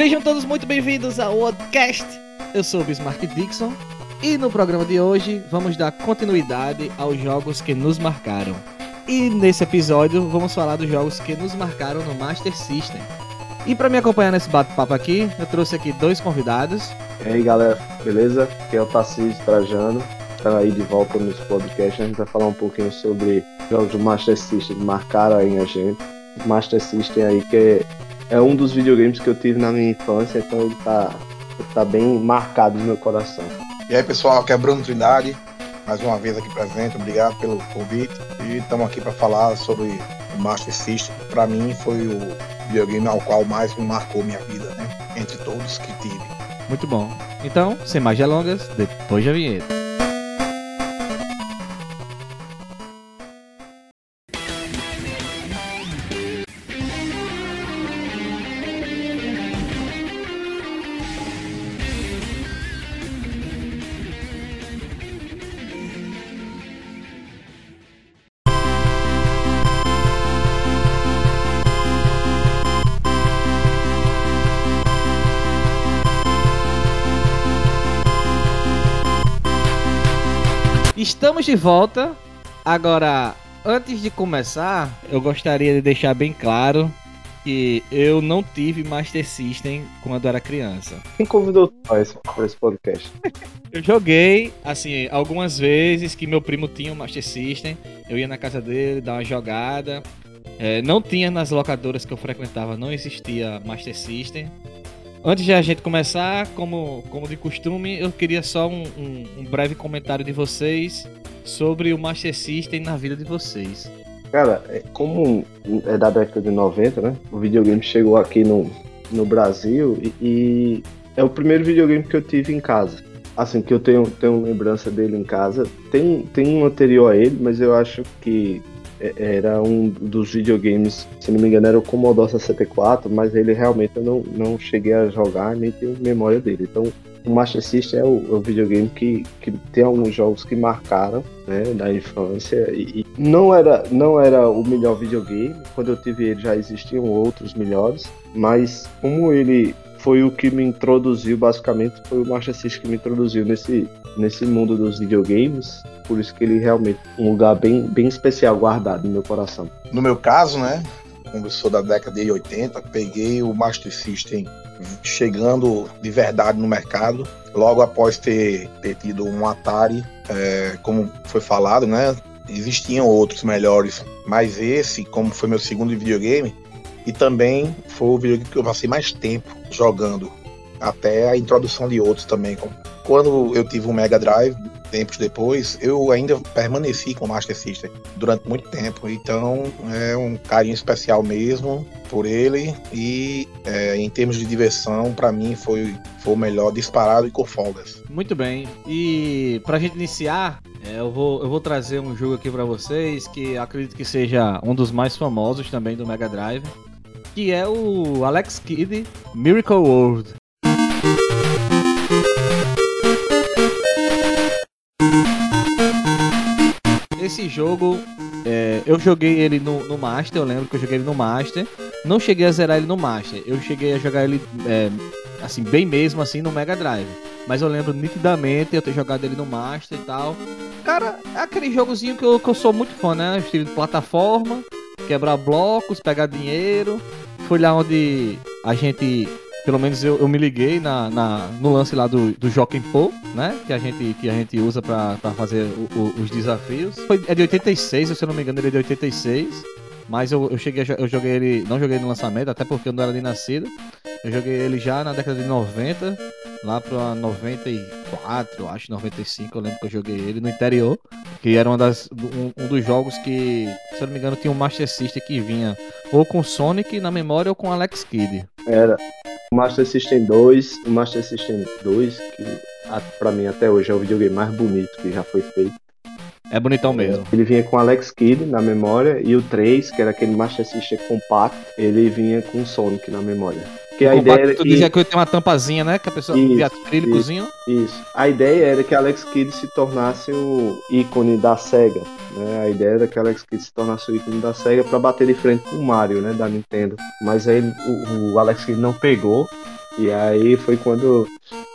Sejam todos muito bem-vindos ao podcast. Eu sou o Bismarck Dixon e no programa de hoje vamos dar continuidade aos jogos que nos marcaram. E nesse episódio vamos falar dos jogos que nos marcaram no Master System. E para me acompanhar nesse bate-papo aqui, eu trouxe aqui dois convidados. E aí galera, beleza? Aqui é o Tarcísio Trajano. Estamos aí de volta nesse podcast. A gente vai falar um pouquinho sobre jogos do Master System que marcaram aí a gente. Master System aí que é, um dos videogames que eu tive na minha infância, então ele tá, ele tá bem marcado no meu coração. E aí pessoal, aqui é Bruno Trindade, mais uma vez aqui presente, obrigado pelo convite. E estamos aqui para falar sobre o Master System. Para mim foi o videogame ao qual mais me marcou minha vida, né? Entre todos que tive. Muito bom. Então, sem mais delongas, depois da vinheta. Estamos de volta. Agora, antes de começar, eu gostaria de deixar bem claro que eu não tive Master System quando era criança. Quem convidou para esse, esse podcast? eu joguei, assim, algumas vezes que meu primo tinha um Master System. Eu ia na casa dele, dar uma jogada. É, não tinha nas locadoras que eu frequentava, não existia Master System. Antes de a gente começar, como, como de costume, eu queria só um, um, um breve comentário de vocês sobre o Master System na vida de vocês. Cara, é, como é da década de 90, né? O videogame chegou aqui no, no Brasil e, e é o primeiro videogame que eu tive em casa. Assim, que eu tenho, tenho lembrança dele em casa. Tem, tem um anterior a ele, mas eu acho que era um dos videogames, se não me engano, era o Commodore 64, mas ele realmente eu não, não cheguei a jogar nem tenho memória dele. Então, o Master System é o, é o videogame que, que tem alguns jogos que marcaram né, na infância e, e, não era não era o melhor videogame. Quando eu tive ele já existiam outros melhores, mas como ele foi o que me introduziu, basicamente, foi o Master System que me introduziu nesse, nesse mundo dos videogames. Por isso que ele realmente é um lugar bem, bem especial, guardado no meu coração. No meu caso, né, como eu sou da década de 80, peguei o Master System chegando de verdade no mercado, logo após ter, ter tido um Atari, é, como foi falado, né, existiam outros melhores, mas esse, como foi meu segundo videogame, e também foi o videogame que eu passei mais tempo jogando, até a introdução de outros também. Quando eu tive um Mega Drive, tempos depois, eu ainda permaneci com o Master System durante muito tempo. Então é um carinho especial mesmo por ele. E é, em termos de diversão, para mim foi, foi o melhor disparado e com folgas. Muito bem. E pra gente iniciar, é, eu, vou, eu vou trazer um jogo aqui para vocês que acredito que seja um dos mais famosos também do Mega Drive que é o Alex Kidd Miracle World. Esse jogo, é, eu joguei ele no, no, Master, eu lembro que eu joguei ele no Master. Não cheguei a zerar ele no Master, eu cheguei a jogar ele, é, assim, bem mesmo assim no Mega Drive. Mas eu lembro nitidamente eu ter jogado ele no Master e tal. Cara, é aquele jogozinho que eu, que eu sou muito fã, né? Estilo de plataforma, quebrar blocos, pegar dinheiro. Foi lá onde a gente, pelo menos eu, eu me liguei na, na, no lance lá do, do Po, né? Que a gente, que a gente usa pra fazer o, o, os desafios. Foi, é de 86, se eu não me engano, ele é de 86. Mas eu, eu cheguei, eu joguei ele, não joguei no lançamento, até porque eu não era nem nascido. Eu joguei ele já na década de 90, lá pra 94, acho, 95, eu lembro que eu joguei ele no interior, que era uma das, um, um dos jogos que, se eu não me engano, tinha um Master System que vinha ou com Sonic na memória ou com Alex Kidd. Era. O Master System 2, o Master System 2, que pra mim até hoje é o videogame mais bonito que já foi feito. É bonitão mesmo. Ele vinha com Alex Kidd na memória e o 3, que era aquele Master System compacto, ele vinha com Sonic na memória. Que a ideia era que... dizia que tem uma tampazinha, né? Que a pessoa isso, via acrílicozinho. Isso, isso. A ideia era que Alex Kidd se tornasse o ícone da SEGA. Né? A ideia era que Alex Kidd se tornasse o ícone da SEGA para bater de frente com o Mario, né? Da Nintendo. Mas aí o, o Alex Kidd não pegou E aí foi quando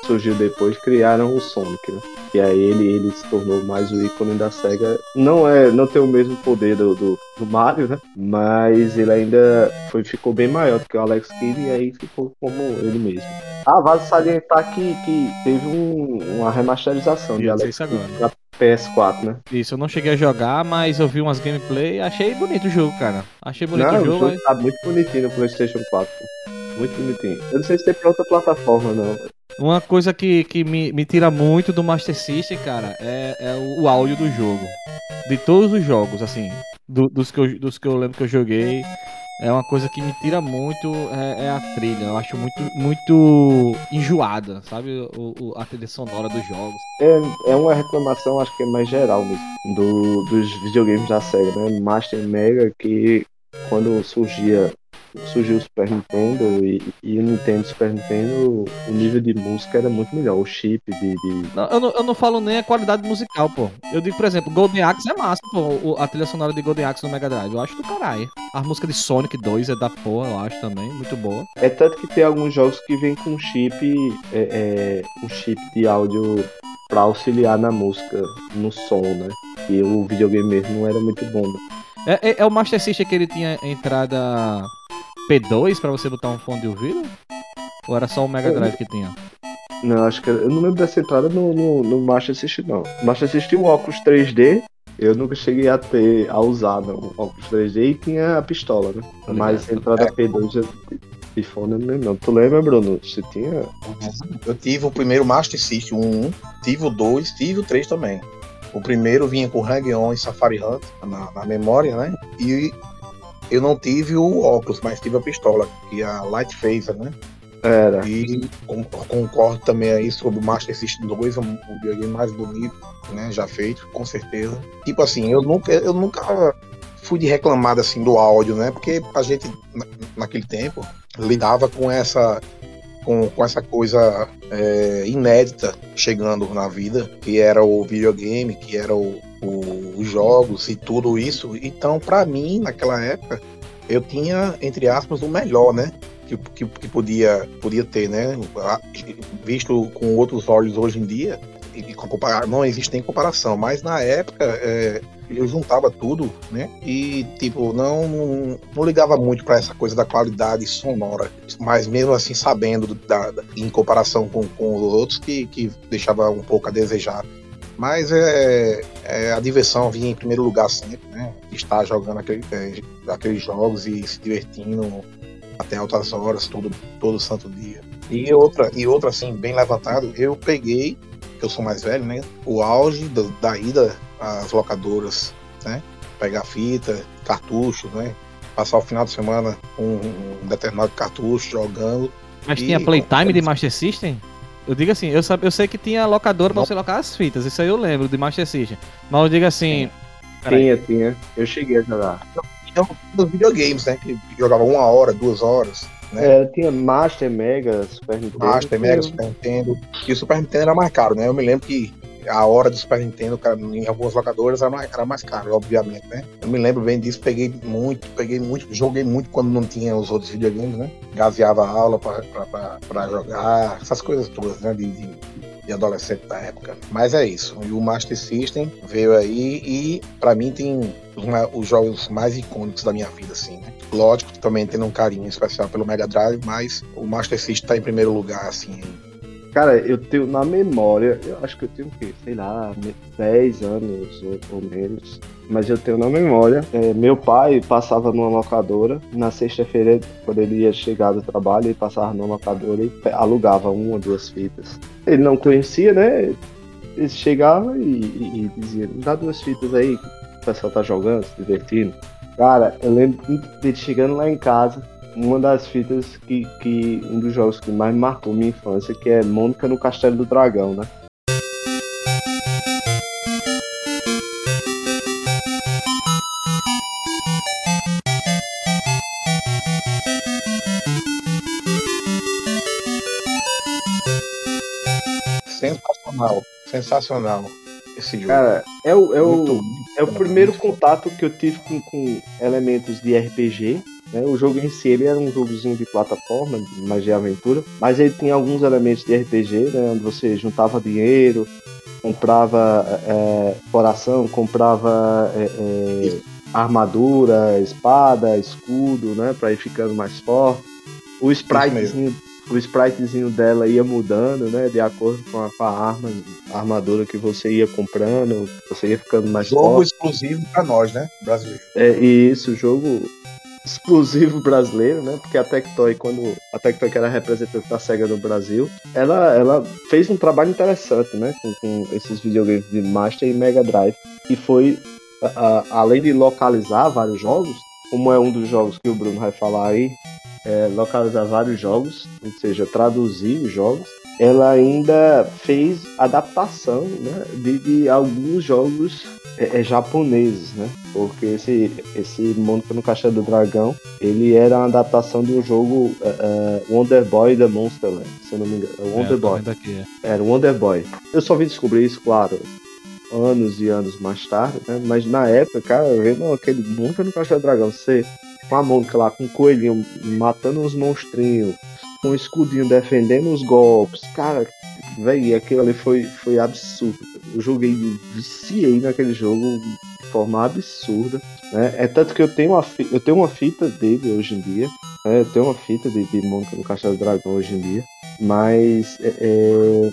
surgiu depois, criaram o Sonic, né? E aí ele, ele se tornou mais o ícone da SEGA. Não é, não tem o mesmo poder do, do, do Mario, né? Mas ele ainda foi, ficou bem maior do que o Alex Kidd e aí ficou como ele mesmo. Ah, vale salientar que, que teve um, uma remasterização de Alex. Kidd pra PS4, né? Isso, eu não cheguei a jogar, mas eu vi umas gameplay achei bonito o jogo, cara. Achei bonito Não, o o jogo. jogo tá muito bonitinho no PlayStation 4. Muito bonitinho. Eu não sei se tem pra outra plataforma, não. Uma coisa que, que me, me tira muito do Master System, cara, é, é o, o áudio do jogo. De todos os jogos, assim, do- dos, que eu, dos que eu lembro que eu joguei, é uma coisa que me tira muito é, é a trilha. Eu acho muito, muito enjoada, sabe? O, o- a trilha sonora dos jogos. É, é uma reclamação, acho que é mais geral mesmo, do, dos videogames da SEGA, né? Master Mega, que quando surgia surgiu o Super Nintendo e, e o Nintendo Super Nintendo, o nível de música era muito melhor. O chip de. de- Não, eu, não, eu não falo nem a qualidade musical, pô. Eu digo, por exemplo, Golden Axe é massa, pô. a trilha sonora de Golden Axe no Mega Drive. Eu acho do caralho. A música de Sonic 2 é da porra, eu acho também. Muito boa. É tanto que tem alguns jogos que vem com chip, é, é, um chip de áudio pra auxiliar na música, no som, né? E o videogame mesmo não era muito bom. né? É, é- é o Master System que ele tinha entrada P2 pra você botar um fone de ouvido? Ou era só o Mega Drive que tinha? Não, acho que eu não lembro dessa entrada no, no, no Master System, não. O Master System, o óculos 3D, eu nunca cheguei a ter, a usar não, o óculos 3D e tinha a pistola, né? Mas a entrada P2 eu- de fone eu não lembro, não. Tu lembra, Bruno? Você tinha. Eu tive o primeiro Master System 1, tive o 2, tive o 3 também. O primeiro vinha com Hang-On e Safari Hunt na, na memória, né? E eu não tive o óculos, mas tive a pistola, que é a Light Phaser, né? Era. E con- concordo também aí sobre o Master System 2, um, um videogame mais bonito, né? Já feito, com certeza. Tipo assim, eu nunca, eu nunca fui de reclamar assim do áudio, né? Porque a gente na- naquele tempo lidava com essa com, com essa coisa é, inédita chegando na vida, que era o videogame, que era o, o- os jogos e tudo isso. Então, pra mim, naquela época, eu tinha, entre aspas, o melhor, né? Que, que, que podia, podia ter, né? Visto com outros olhos hoje em dia, e, e com compara- não existe nem comparação, mas na época é, eu juntava tudo, né? E tipo, não, não, não ligava muito para essa coisa da qualidade sonora, mas mesmo assim sabendo da, da- em comparação com, com os outros que, que deixava um pouco a desejar. Mas é, é, a diversão vinha em primeiro lugar sempre, né? Estar jogando aquele, é, aqueles jogos e se divertindo até altas horas, todo, todo santo dia. E outra, e outra assim, bem levantado, eu peguei, que eu sou mais velho, né? O auge do- da ida às locadoras, né? Pegar fita, cartucho, né? Passar o final de semana com um determinado cartucho jogando. Mas E- tinha Playtime de Master System? Eu digo assim, eu, sabe, eu sei que tinha locadora pra você locar as fitas, isso aí eu lembro de Master System. Mas eu digo assim. Tinha, tinha. Eu cheguei a jogar. Então, dos videogames, né? Que jogava uma hora, duas horas, né? É, tinha Master, Mega, Super Nintendo. Master, Mega, Super Nintendo. E o Super Nintendo era mais caro, né? Eu me lembro que a hora do Super Nintendo, cara, em algumas locadoras, era mais, era mais caro, obviamente, né? Eu me lembro bem disso, peguei muito, peguei muito, joguei muito quando não tinha os outros videogames, né? Gaseava a aula pra jogar, essas coisas todas, né? De, de, de adolescente da época. Mas é isso. E o Master System veio aí e, pra mim, tem os, ma- os jogos mais icônicos da minha vida, assim, né? Lógico, também tendo um carinho especial pelo Mega Drive, mas o Master System tá em primeiro lugar, assim. Cara, eu tenho na memória, eu acho que eu tenho o quê? Sei lá, me- 10 anos ou, ou menos. Mas eu tenho na memória. é, meu pai passava numa locadora. Na sexta-feira, quando ele ia chegar do trabalho, ele passava numa locadora e alugava uma, duas fitas. Ele não conhecia, né? Ele chegava e, e- e dizia: dá duas fitas aí, o pessoal tá jogando, se divertindo. Cara, eu lembro dele chegando lá em casa, uma das fitas que, que um dos jogos que mais marcou minha infância, que é Mônica no Castelo do Dragão, né? Sensacional, sensacional esse jogo. Cara, é o, é o, é o primeiro contato que eu tive com, com elementos de RPG Né? O jogo em si ele era um jogozinho de plataforma, mais de aventura, mas ele tinha alguns elementos de RPG, né? onde você juntava dinheiro, comprava é, coração, comprava é, é, armadura, espada, escudo, né? Pra ir ficando mais forte. O spritezinho, o spritezinho dela ia mudando, né? De acordo com a, com a arma, a armadura que você ia comprando, você ia ficando mais Jogo forte. exclusivo pra nós, né? Brasileiro. É, e isso, jogo exclusivo brasileiro, né? Porque a Tectoy, quando a Tectoy que era representante da SEGA no Brasil, ela, ela fez um trabalho interessante, né? Com, com esses videogames de Master e Mega Drive. E foi, além de localizar vários jogos, como é um dos jogos que o Bruno vai falar aí, é, localizar vários jogos, ou seja, traduzir os jogos, ela ainda fez adaptação né, de, de alguns jogos é, é, japoneses, né? Porque esse, esse Mônica no Caixa do Dragão, ele era uma adaptação um jogo é, é, Wonder Boy da Monsterland, se eu não me engano. É É, Wonder tô Boy. vendo aqui. Era Wonder Boy. Eu só vim descobrir isso, claro, anos e anos mais tarde, né? Mas na época, cara, vendo aquele Mônica no Caixa do Dragão, você com a Mônica lá, com o coelhinho, matando uns monstrinhos, com o escudinho defendendo os golpes, cara, velho, aquilo ali foi, foi absurdo. Eu joguei, viciei naquele jogo de forma absurda, né? É tanto que eu tenho uma, fi- eu tenho uma fita dele hoje em dia, né? Eu tenho uma fita de, de Mônica no Caixa do Dragão hoje em dia, mas é, é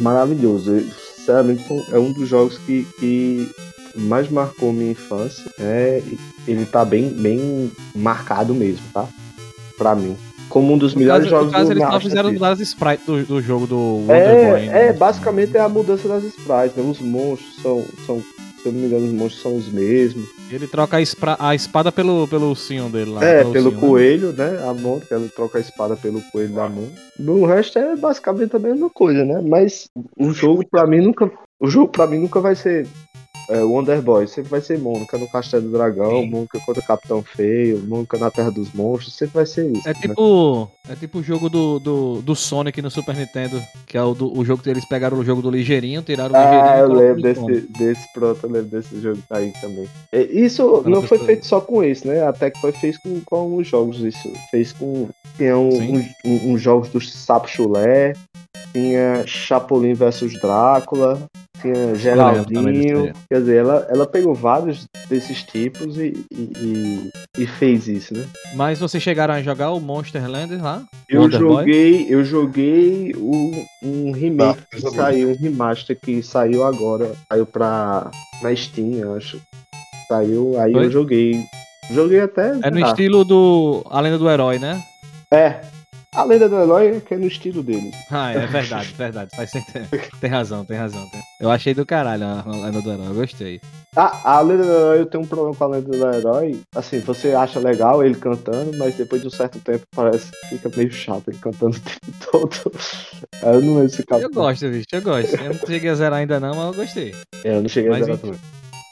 maravilhoso. Eu, sinceramente, é um dos jogos que, que mais marcou minha infância. É, ele tá bem, bem marcado mesmo, tá? Pra mim. Como um dos No melhores caso, no jogos caso do eles só fizeram mudar as sprites do, do jogo do Wonder Boy. É, né? é, basicamente é a mudança das sprites, né? Os monstros são, são, se eu não me engano, os monstros são os mesmos. Ele troca a, espra- a espada pelo, pelo ursinho dele lá. é, pelo ursinho, né? coelho, né? A mão, que ela troca a espada pelo coelho da mão. O resto é basicamente a mesma coisa, né? Mas o jogo pra mim nunca. O jogo pra mim nunca vai ser é, Wonder Boy, sempre vai ser Mônica no Castelo do Dragão, Sim. Mônica contra o Capitão Feio, Mônica na Terra dos Monstros, sempre vai ser isso. É né? tipo, é tipo o jogo do, do, do Sonic no Super Nintendo, que é o, do, o jogo que eles pegaram o jogo do ligeirinho, tiraram o ligeirinho Ah, eu lembro desse, Sonic. desse, pronto, eu lembro desse jogo aí também. É, Isso não foi feito só com esse, né? Até que foi fez com, com alguns jogos isso. Fez com. Tinha um, uns um, uns jogos do Sapo Chulé, tinha Chapolin versus Drácula, tinha Geraldinho. Quer dizer, ela, ela pegou vários desses tipos e, e, e- fez isso, né? Mas vocês chegaram a jogar o Monsterland lá? Eu Wonder Boy? joguei, eu joguei o, um remake Ah, que saiu, um remaster que saiu agora, saiu pra na Steam, eu acho. Saiu, aí Foi? eu joguei. Joguei até. É no ah, estilo do A Lenda do Herói, né? É. A lenda do herói é que é no estilo dele. Ah, é verdade, verdade. Faz sentido. Tem razão, tem razão. tem- Eu achei do caralho a a Lenda do Herói, eu gostei. A, a lenda do herói, eu tenho um problema com a lenda do herói. Assim, você acha legal ele cantando, mas depois de um certo tempo parece que fica meio chato ele cantando o tempo todo. Aí eu não lembro se Eu gosto, bicho, eu gosto. Eu não cheguei a zerar ainda não, mas eu gostei. É, eu não cheguei a Mas zerar enfim. tudo.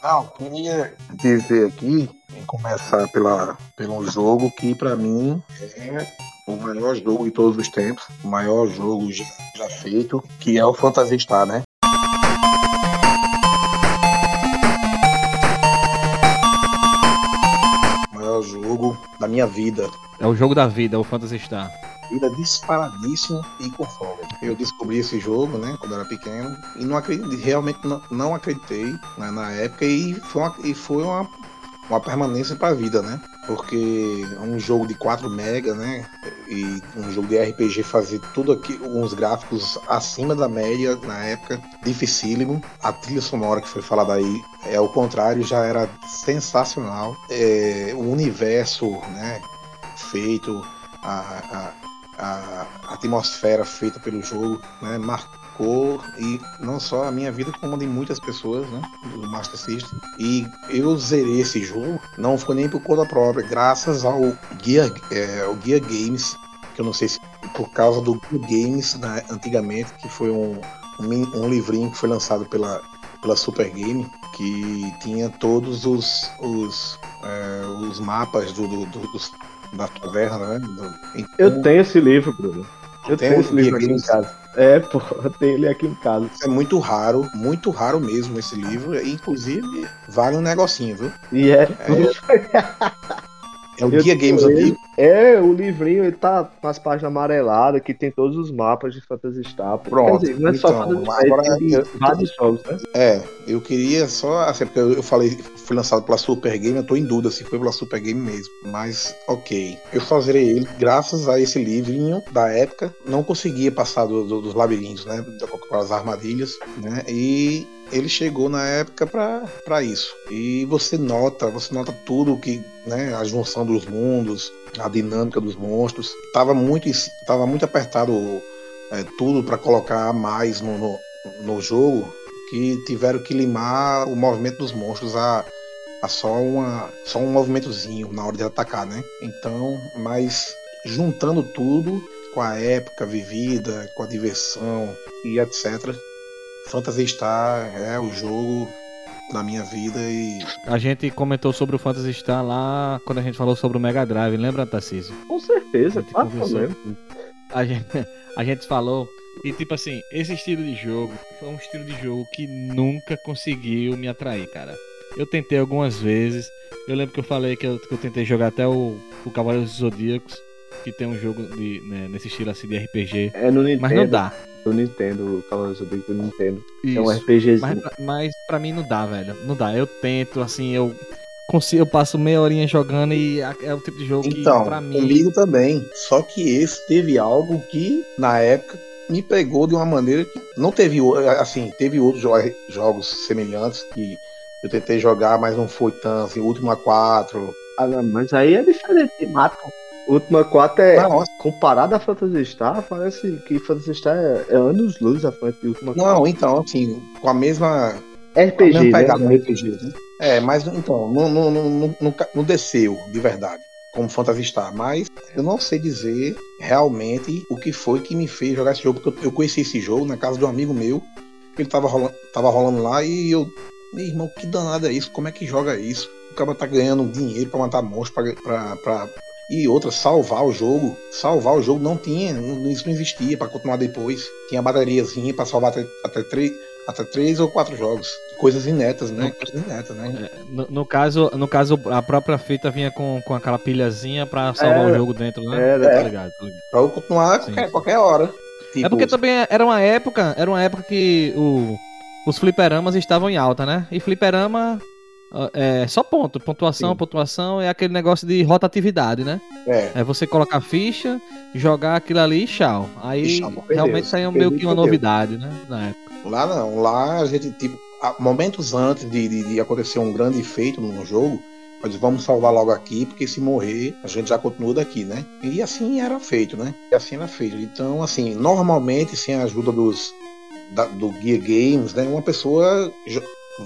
Não, queria dizer aqui, começar pela, pelo jogo que pra mim é o melhor jogo de todos os tempos, o maior jogo já, já feito, que é o Phantasy Star, né? O maior jogo da minha vida. É o jogo da vida, o Phantasy Star. Vida disparadíssimo e com folga. Eu descobri esse jogo, né, quando era pequeno, e não acreditei, realmente não, não acreditei né, na época, e foi uma, e foi uma, uma permanência pra vida, né? Porque um jogo de 4 mega, né? E um jogo de RPG fazer tudo aqui, uns gráficos acima da média na época, dificílimo. A trilha sonora que foi falada aí é ao contrário, já era sensacional. É, o universo, né? Feito, a, a, a atmosfera feita pelo jogo, né? Marcou e não só a minha vida, como a de muitas pessoas, né? Do Master System. E eu zerei esse jogo, não foi nem por conta própria, graças ao Gear, é, ao Gear Games, que eu não sei se por causa do Gear Games né, antigamente, que foi um, um, um livrinho que foi lançado pela, pela Super Game, que tinha todos os, os, é, os mapas do, do- do- dos, da caverna, né? Do- Eu então, tenho esse livro, Bruno. Eu tenho esse livro aqui em casa. É, pô, eu tenho ele aqui em casa. É muito raro, muito raro mesmo esse livro. Inclusive, vale um negocinho, viu? E é. É o Eu Guia Games antigo. É, o livrinho ele tá com as páginas amareladas, que tem todos os mapas de Phantasy Star. Pronto, dizer, não é só então, Phantasy Star, agora tem eu- vários jogos, né? É, eu queria só. Assim, porque eu falei, foi lançado pela Super Game, eu tô em dúvida se foi pela Super Game mesmo. Mas, ok. Eu só zerei ele graças a esse livrinho da época. Não conseguia passar do- do- dos labirintos, né? Com as armadilhas, né? E ele chegou na época pra isso. E você nota, você nota tudo que, né? A junção dos mundos, a dinâmica dos monstros. Tava muito, tava muito apertado é, tudo pra colocar mais no, no, no jogo que tiveram que limar o movimento dos monstros a, a só, uma, só um movimentozinho na hora de atacar, né? Então, mas juntando tudo com a época vivida, com a diversão e etc. Phantasy Star é o jogo da minha vida e A gente comentou sobre o Phantasy Star lá quando a gente falou sobre o Mega Drive, lembra, Tarcísio? Com certeza, A gente claro. A gente, a gente falou. E tipo assim, esse estilo de jogo foi um estilo de jogo que nunca conseguiu me atrair, cara. Eu tentei algumas vezes. Eu lembro que eu falei que eu, que eu tentei jogar até o, o Cavaleiros dos Zodíacos, que tem um jogo de, né, nesse estilo assim de RPG. É no Nintendo. Mas não dá. No Nintendo, o Cavaleiros do Zodíaco do Nintendo. É um Isso. RPGzinho. Mas, pra- mas pra mim não dá, velho. Não dá. Eu tento, assim, eu consigo, eu passo meia horinha jogando e é o tipo de jogo Então, que pra mim. comigo também. Só que esse teve algo que, na época, me pegou de uma maneira que não teve, o- assim, teve outros jo- jogos semelhantes que eu tentei jogar, mas não foi tanto, assim, Última 4. Ah, não, mas aí é diferente de mata. Última 4 é. Não, Comparado a Phantasy Star, parece que Phantasy Star é, é anos luz à frente de Última 4. não, então, assim, com a mesma, RPG, a mesma né? pegada RPG, né? É, mas então, não, não, não, não, não desceu de verdade, como Phantasy Star, mas eu não sei dizer realmente o que foi que me fez jogar esse jogo, porque eu, conheci esse jogo na casa de um amigo meu, que ele tava rolando, tava rolando lá e eu, meu irmão, que danado é isso? Como é que joga isso? O cara tá ganhando dinheiro pra matar monstros, pra, pra, pra... E outra, salvar o jogo. Salvar o jogo não tinha, não- isso não existia pra continuar depois. Tinha bateriazinha pra salvar até, até, três, até três ou quatro jogos. Coisas inéditas, né? Coisas inéditas, né? No, no caso, no caso, a própria fita vinha com, com aquela pilhazinha pra salvar É. o jogo dentro, né? Era. Tá ligado, tá ligado. Pra eu continuar qualquer, qualquer hora. É Tipo, porque também era uma época, era uma época que o, os fliperamas estavam em alta, né? E fliperama é só ponto, pontuação, Sim. pontuação é aquele negócio de rotatividade, né? É, É você colocar ficha, jogar aquilo ali e tchau. Aí E realmente saiu meio que uma novidade, né? Na época. lá não. Lá a gente, tipo, momentos antes de, de, de acontecer um grande feito no jogo, nós vamos salvar logo aqui, porque se morrer, a gente já continua daqui, né? E assim era feito, né? E assim era feito. Então, assim, normalmente, sem a ajuda dos da- do Guia Games, né? Uma pessoa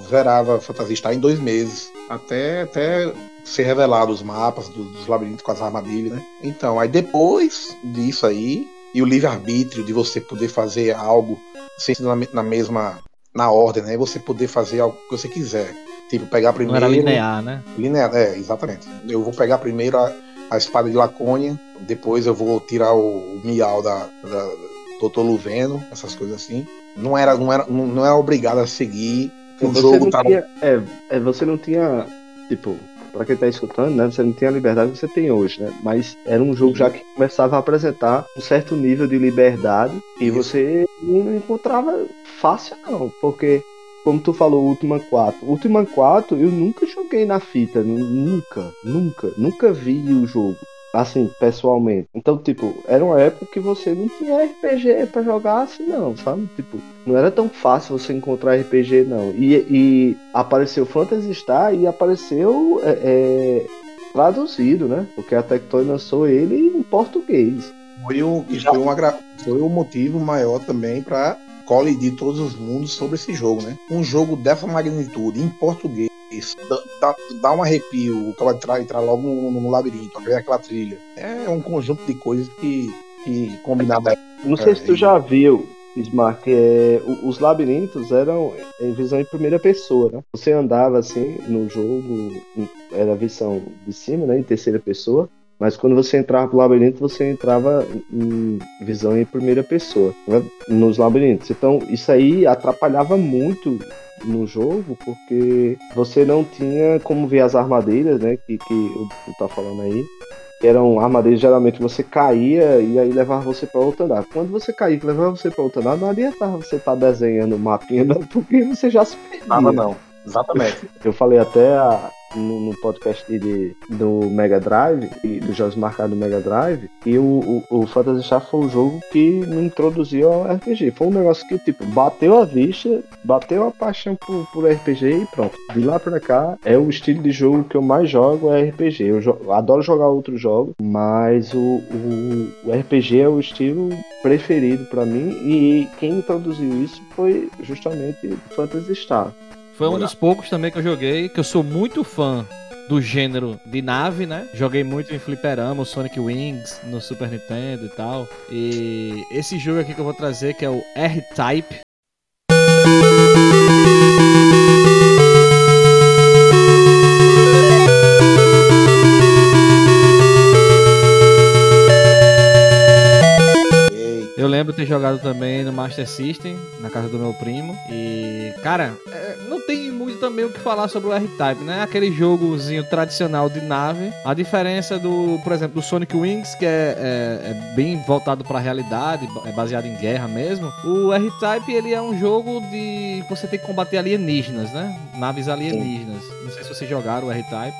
zerava Phantasy Star em dois meses. Até, até ser revelado os mapas do- dos labirintos com as armadilhas, né? Então, aí depois disso aí, e o livre-arbítrio de você poder fazer algo sem ser na, na mesma na ordem, né? Você poder fazer algo que você quiser. Tipo, pegar Não primeiro. era linear, né? Linear, é, exatamente. Eu vou pegar primeiro a, a espada de Lacônia, depois eu vou tirar o, o miau da, da Dr. Luveno, essas coisas assim. Não era, não era, não, não era obrigado a seguir. O você jogo não tava. tinha, é, é, você não tinha, tipo, pra quem tá escutando, né? Você não tinha a liberdade que você tem hoje, né? Mas era um jogo já que começava a apresentar um certo nível de liberdade e você não encontrava fácil, não. Porque, como tu falou, Ultima 4. Ultima 4 eu nunca joguei na fita. nu- Nunca, nunca, nunca vi o jogo. Assim, pessoalmente. Então, tipo, era uma época que você não tinha RPG pra jogar assim, não, sabe? Tipo, não era tão fácil você encontrar RPG, não. E, e apareceu Phantasy Star e apareceu é, é, traduzido, né? Porque a Tectoy lançou ele em português. Foi o, que foi, uma, gra- foi o motivo maior também para colidir todos os mundos sobre esse jogo, né? Um jogo dessa magnitude em português dá, dá, dá um arrepio, o cara entrar, entrar logo no, no labirinto, aquela trilha. É um conjunto de coisas que, que combinada. Não sei É, se tu já viu, Smart, é, os labirintos eram em visão em primeira pessoa, né? Você andava assim no jogo, era a visão de cima, né? Em terceira pessoa. Mas quando você entrava pro labirinto, você entrava em visão em primeira pessoa, né? nos labirintos. Então, isso aí atrapalhava muito no jogo, porque você não tinha como ver as armadilhas, né? Que, que o tá falando aí. Que eram armadilhas, geralmente você caía e aí levava você pra outro andar. Quando você caía e levava você pra outro andar, não adiantava você estar tá desenhando o mapinha, não, porque você já se perdia. Nada não. Exatamente. Eu falei até a, no, no, podcast de, do Mega Drive e dos jogos marcados do Mega Drive e o, o, o Phantasy Star foi um jogo que me introduziu ao RPG. Foi um negócio que, tipo, bateu a vista, bateu a paixão por, por RPG e pronto. De lá pra cá, é o estilo de jogo que eu mais jogo, é RPG. Eu, jo adoro jogar outros jogos, mas o, o, o RPG é o estilo preferido para mim e quem introduziu isso foi justamente o Phantasy Star. Foi um dos poucos também que eu joguei, que eu sou muito fã do gênero de nave, né? Joguei muito em Fliperama, o Sonic Wings no Super Nintendo e tal. E esse jogo aqui que eu vou trazer, que é o R-Type, lembro ter jogado também no Master System, na casa do meu primo. E, cara, é, não tem muito também o que falar sobre o R-Type, né? Aquele jogozinho tradicional de nave. A diferença do, por exemplo, do Sonic Wings, que é, é, é bem voltado para a realidade, é baseado em guerra mesmo. O R-Type, ele é um jogo de você tem que combater alienígenas, né? Naves alienígenas. Sim. Não sei se vocês jogaram o R-Type.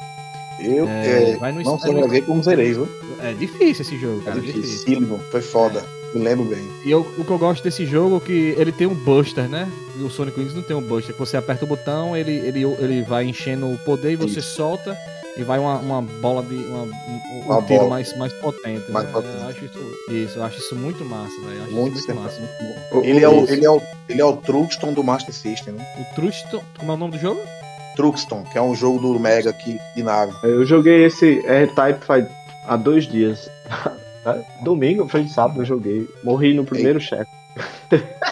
Eu é, é, não só joguei como zerei, viu? É difícil esse jogo, cara. É difícil. difícil. Foi foda. É. Me lembro bem. E eu, o que eu gosto desse jogo é que ele tem um buster, né? E o Sonic Wings não tem um buster. Que você aperta o botão, ele, ele, ele vai enchendo o poder e você Isso. solta e vai uma, uma bola de. Uma, um, uma tiro bola. mais, mais potente. Mais né? potente. Eu acho isso, isso, eu acho isso muito massa, velho. Muito, muito massa. Muito ele, é o, ele, é o, ele é o Truxton do Master System, né? O Truxton. Como é o nome do jogo? Truxton, que é um jogo do Mega aqui de nave. Eu joguei esse R-Type faz há dois dias. Domingo, foi sábado, eu joguei. Morri no primeiro chefe.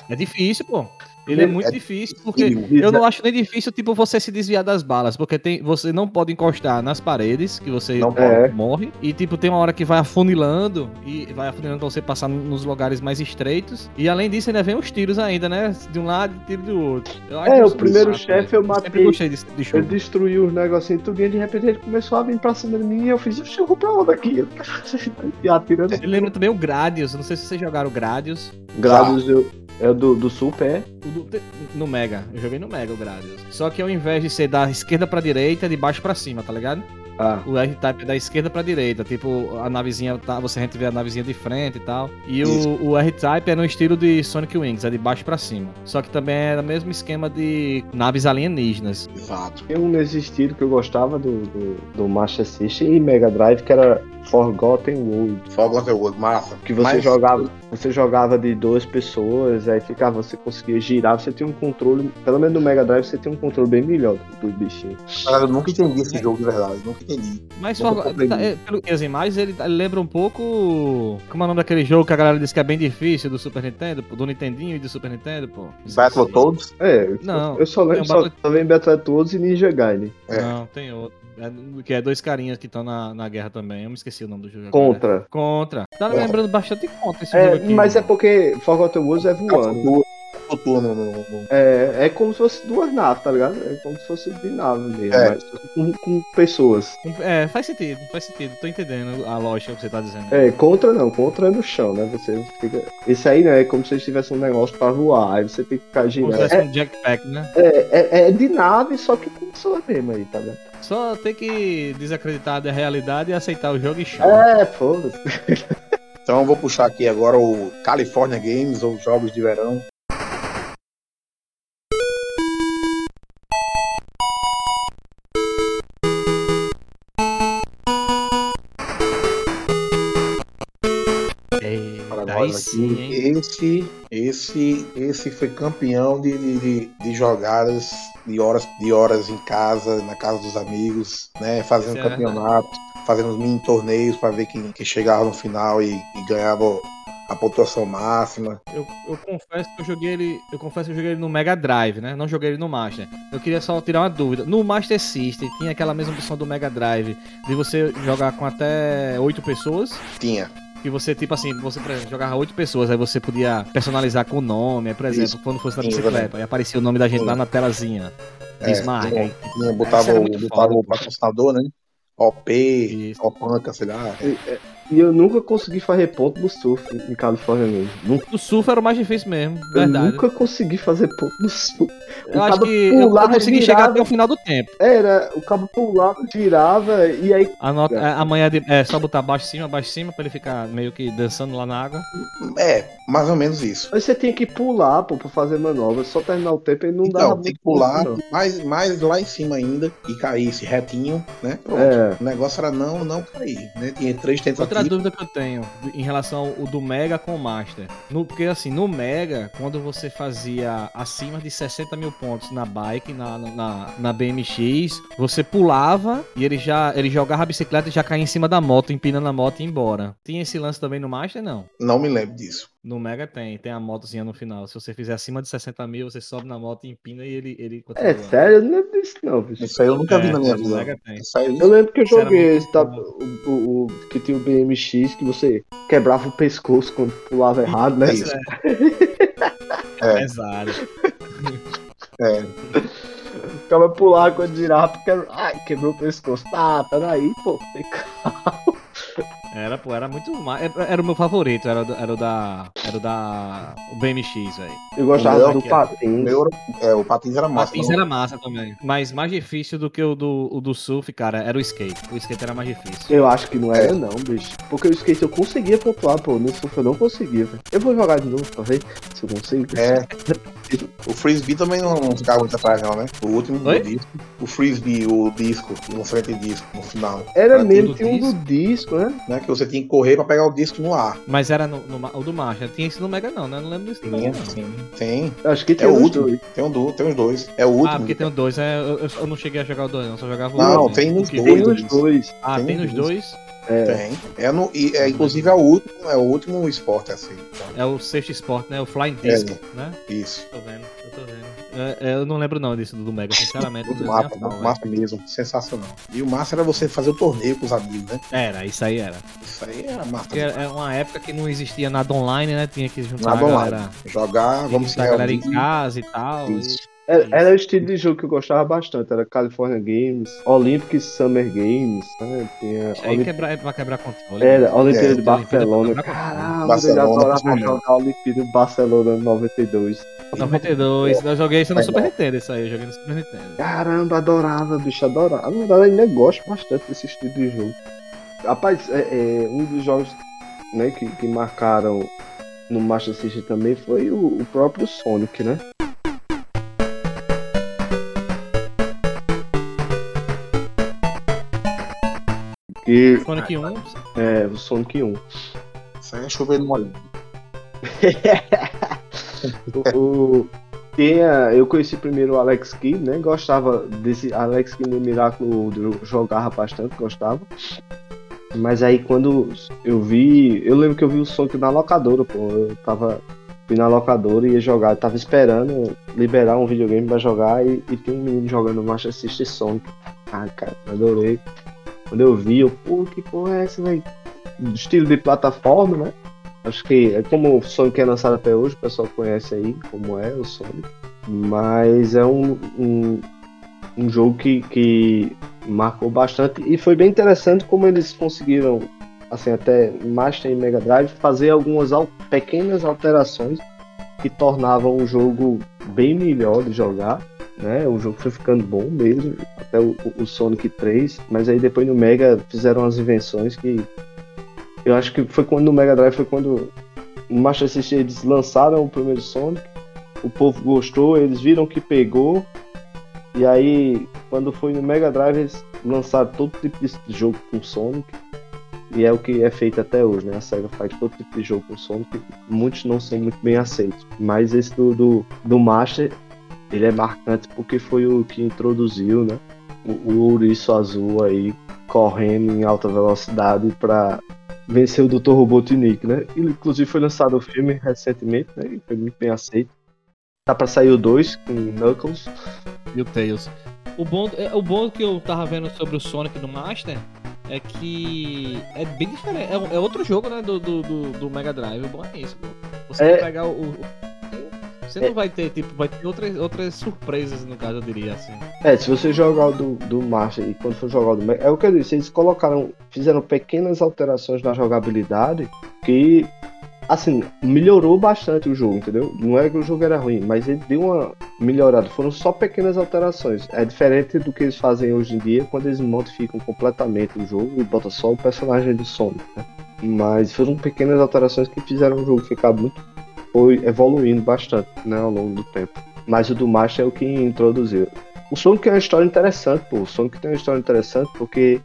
É difícil, pô. Ele é muito é difícil, porque eu não acho nem difícil, tipo, você se desviar das balas, porque tem, você não pode encostar nas paredes, que você não é. morre, e tipo, tem uma hora que vai afunilando, e vai afunilando pra você passar nos lugares mais estreitos, e além disso ainda vem os tiros ainda, né, de um lado e tiro do outro. É, o primeiro chefe eu matei, eu, de, de eu destruí os negocinhos tudo, e de repente ele começou a vir pra cima de mim, e eu fiz, eu vou pra onde aqui? e atirando. Ele lembra também o Gradius, não sei se vocês jogaram o Gradius. Gradius eu... É do, do Super, é? Do, no Mega. Eu joguei no Mega o Gradius. Só que ao invés de ser da esquerda pra direita, é de baixo pra cima, tá ligado? Ah. O R-Type é da esquerda pra direita. Tipo, a navezinha, tá, você a gente vê a navezinha de frente e tal. E o, o R-Type é no estilo de Sonic Wings, é de baixo pra cima. Só que também é o mesmo esquema de naves alienígenas. Exato. Tem um nesse estilo que eu gostava do, do, do Master System e Mega Drive, que era Forgotten World. Forgotten World, massa. Que você Mas... jogava, você jogava de duas pessoas, aí ficava, você conseguia girar, você tinha um controle, pelo menos no Mega Drive você tinha um controle bem melhor do, do bichinho. eu nunca entendi esse jogo de verdade, nunca entendi. Mas tá, é, pelo que as imagens, ele, ele, lembra um pouco. Como é o nome daquele jogo que a galera disse que é bem difícil do Super Nintendo, do Nintendinho e do Super Nintendo, pô? Battletoads? É, não. Eu só lembro, só Battle... Battletoads e Ninja Gaiden. É. Não, tem outro. É, que é dois carinhas que estão na, na guerra também. Eu me esqueci o nome do jogo. Contra. Agora. Contra. Tá lembrando bastante contra esse é, jogo aqui. Mas é porque Forgotten Wars é voando. No, no, no... É, é como se fosse duas naves, tá ligado? É como se fosse de nave mesmo, é. com, com, pessoas. É, faz sentido, faz sentido. Tô entendendo a lógica que você tá dizendo. É, contra não, contra é no chão, né? Você fica. Esse aí, né? É como se tivesse um negócio pra voar, aí você tem que ficar girando. Como se fosse é, um jetpack, né? É, é, é de nave, só que com pessoa mesmo aí, tá vendo? Só tem que desacreditar da realidade e aceitar o jogo e show. É, foda-se. Então vou puxar aqui agora o California Games, ou Jogos de Verão. Sim, esse, esse, esse foi campeão de, de, de, jogadas de horas, de horas em casa, na casa dos amigos, né? Fazendo é campeonato, fazendo mini torneios para ver quem, quem chegava no final e, e ganhava a pontuação máxima. Eu, eu, confesso que eu joguei ele. Eu confesso que eu joguei ele no Mega Drive, né? Não joguei ele no Master. Eu queria só tirar uma dúvida. No Master System tinha aquela mesma opção do Mega Drive de você jogar com até oito pessoas? Tinha. Que você, tipo assim, você, por exemplo, jogava oito pessoas, aí você podia personalizar com o nome, aí, por exemplo, Isso. quando fosse na bicicleta, aí aparecia o nome da gente Sim. lá na telazinha. É, Desmarca. tinha- botava botava foda, o patrocinador, né? OP, Isso. Opanca, sei lá. E eu nunca consegui fazer ponto no surf em Califórnia mesmo. Nunca, O surf era o mais difícil mesmo, eu verdade. nunca consegui fazer ponto no surf. Eu o acho cabo que eu, eu pulava, consegui chegar virava. até o final do tempo. Era, o cabo pulava, girava, e aí A nota, É. amanhã de, é só botar baixo cima, baixo cima, pra ele ficar meio que dançando lá na água. É, mais ou menos isso. aí você tinha que pular, pô, pra fazer manobra. Só terminar o tempo e não dava Então, tem que pular mais, mais lá em cima ainda e caísse retinho, né? não. Pronto. É, O negócio era não, não cair, né? Tinha três Outra tentativas. dúvida que eu tenho em relação ao do Mega com o Master. No, porque assim, no Mega, quando você fazia acima de 60 mil pontos na bike, na, na, na BMX, você pulava e ele já ele jogava a bicicleta e já caía em cima da moto, empinando a moto e ia embora. Tinha esse lance também no Master, não? Não me lembro disso. No Mega tem, tem a motozinha no final. Se você fizer acima de 60 mil, você sobe na moto e empina e ele, ele continua. é sério, eu não lembro disso não, bicho. Isso aí eu nunca vi É, na minha no vida. Mega tem. Isso aí, Eu lembro que eu joguei esse, tá, o, o- o- que tinha o BMX, que você quebrava o pescoço quando pulava errado, né? Isso. É. É. Pesado. é, Ficava pular quando girava, porque ai, quebrou o pescoço. Tá, peraí, pô. tem calma. Era, pô, era muito. Era, era o meu favorito, era, o do- era o da. Era o da. O BMX, velho. Eu gostava meu do era- patins. meu, é, o patins era O massa. Patins não? era massa também. Mas mais difícil do que o do, o do surf, cara, era o skate. O skate era mais difícil. Eu acho que não era É. não, bicho. Porque o skate eu conseguia pontuar, pô. No surf eu não conseguia, velho. Eu vou jogar de novo pra ver se eu consigo. É. O frisbee também não, não ficava muito atrás, não, né? O último Oi? do disco. O frisbee, o disco, no frente disco, no final. Era Era mesmo, tinha um do disco, né? Né? Que você tinha que correr pra pegar o disco no ar. Mas era no, no o do Marcha. Tinha esse no Mega, não, né? Eu não lembro desse Tinha, não. sim. Tem. Acho que É tinha o os último. dois. Tem, um do, tem os dois. É o último. Ah, porque tem o dois, é, eu, eu- não cheguei a jogar o dois, não, só jogava o Não, um, né? tem O nos dois. Tem veio- os dois. Ah, tem tem nos nos dois? É. Tem. É, no, e, é, inclusive é o último, é o último esporte assim. Então, É o sexto sport, né? O Flying É. Disc, né? isso. Tô vendo. É, é, eu não lembro não disso do Mega, sinceramente. Muito massa, muito massa mesmo. Sensacional. E o massa era você fazer o torneio com os amigos, né? velho. Era, isso aí era. Isso aí era massa. Porque era era uma época que não existia nada online, né? Tinha que juntar Nada a online. galera, Jogar, vamos tinha a galera em casa e tal. e- Isso. Era, era o estilo de jogo que eu gostava bastante. Era California Games, Olympic Summer Games, né? Tinha Isso aí Olimp... quebra, é pra quebrar controle. Era Olimpíada É, de Olimpíada Barcelona. pra- Caramba, eu Barcelona, adorava principalmente. jogar Olimpíada de Barcelona 92. 92, eu joguei isso no Legal. Super Nintendo, isso aí, eu joguei no Super Nintendo. Caramba, adorava, bicho, adorava. Na verdade, ainda gosto bastante desse estilo de jogo. Rapaz, é, é, um dos jogos né, que, que marcaram no Master System também foi o, o próprio Sonic, né? Que Sonic 1, é o Sonic 1. Isso aí é chover no molho. O, o- tinha, eu conheci primeiro o Alex Kidd, né? Gostava desse Alex Kidd no Miracle, eu jogava bastante, gostava. Mas aí quando eu vi, eu lembro que eu vi o Sonic na locadora, pô. Eu tava fui na locadora e ia jogar, eu tava esperando liberar um videogame pra jogar e, e tinha um menino jogando Master System Sonic. Ah, cara, adorei. Quando eu vi, eu, pô, que porra é essa, velho? Estilo de plataforma, né? Acho que é como o Sonic é lançado até hoje, o pessoal conhece aí como é o Sonic. Mas é um, um, um jogo que, que marcou bastante e foi bem interessante como eles conseguiram, assim, até Master e Mega Drive, fazer algumas al- pequenas alterações que tornavam o jogo bem melhor de jogar. Né? O jogo foi ficando bom mesmo, até o, o Sonic 3, mas aí depois no Mega fizeram as invenções que eu acho que foi quando no Mega Drive foi quando no Master System eles lançaram o primeiro Sonic, o povo gostou, eles viram que pegou, e aí quando foi no Mega Drive eles lançaram todo tipo de jogo com Sonic, e é o que é feito até hoje, né? A SEGA faz todo tipo de jogo com Sonic, muitos não são muito bem aceitos, mas esse do, do, do Master, ele é marcante porque foi o que introduziu, né? O, o ouriço azul aí correndo em alta velocidade para venceu o Dr. Robotnik, né? Ele, inclusive foi lançado o filme recentemente, né? E foi muito bem aceito. Tá pra sair o 2 com Knuckles. e o Tails. O bom, é, o bom que eu tava vendo sobre o Sonic no Master é que é bem diferente. É, é outro jogo, né? Do, do, do, Mega Drive. O bom é isso, pô. Você É. vai pegar o. o- você não vai ter, tipo, vai ter outras, outras surpresas, no caso, eu diria assim. É, se você jogar o do, do Master e quando for jogar o do é o que eu disse, eles colocaram, fizeram pequenas alterações na jogabilidade que, assim, melhorou bastante o jogo, entendeu? Não é que o jogo era ruim, mas ele deu uma melhorada, foram só pequenas alterações. É diferente do que eles fazem hoje em dia, quando eles modificam completamente o jogo e botam só o personagem do Sonic, né? Mas foram pequenas alterações que fizeram o jogo ficar muito, foi evoluindo bastante, né, ao longo do tempo. Mas o do Master é o que introduziu. O Sonic é uma história interessante, pô. O Sonic tem uma história interessante porque